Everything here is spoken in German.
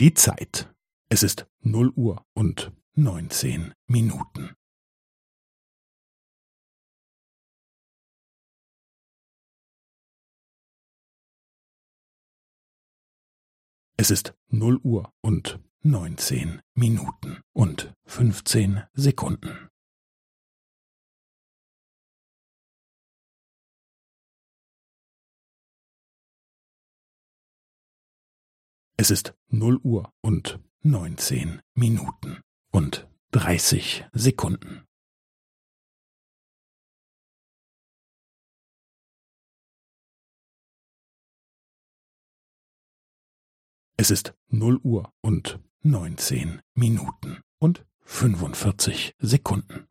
Die Zeit. Es ist null Uhr und neunzehn Minuten. Es ist null Uhr und neunzehn Minuten und fünfzehn Sekunden. Es ist null Uhr und neunzehn Minuten und dreißig Sekunden. Es ist null Uhr und neunzehn Minuten und fünfundvierzig Sekunden.